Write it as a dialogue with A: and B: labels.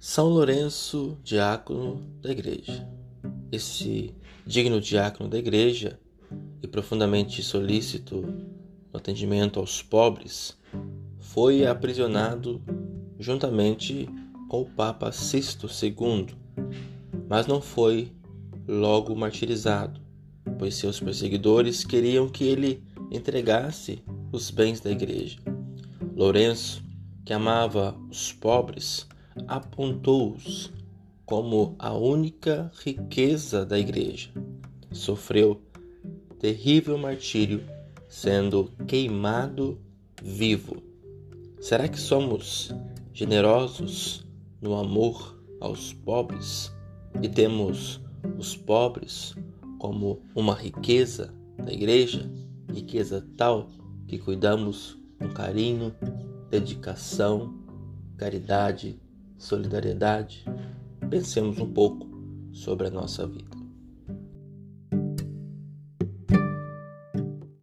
A: São Lourenço, diácono da igreja. Esse digno diácono da igreja e profundamente solícito no atendimento aos pobres, foi aprisionado juntamente com o Papa Sisto II, mas não foi logo martirizado, pois seus perseguidores queriam que ele entregasse os bens da igreja. Lourenço, que amava os pobres, apontou-os como a única riqueza da Igreja. Sofreu terrível martírio, sendo queimado vivo. Será que somos generosos no amor aos pobres e temos os pobres como uma riqueza da Igreja? Riqueza tal que cuidamos com carinho, dedicação, caridade solidariedade, pensemos um pouco sobre a nossa vida.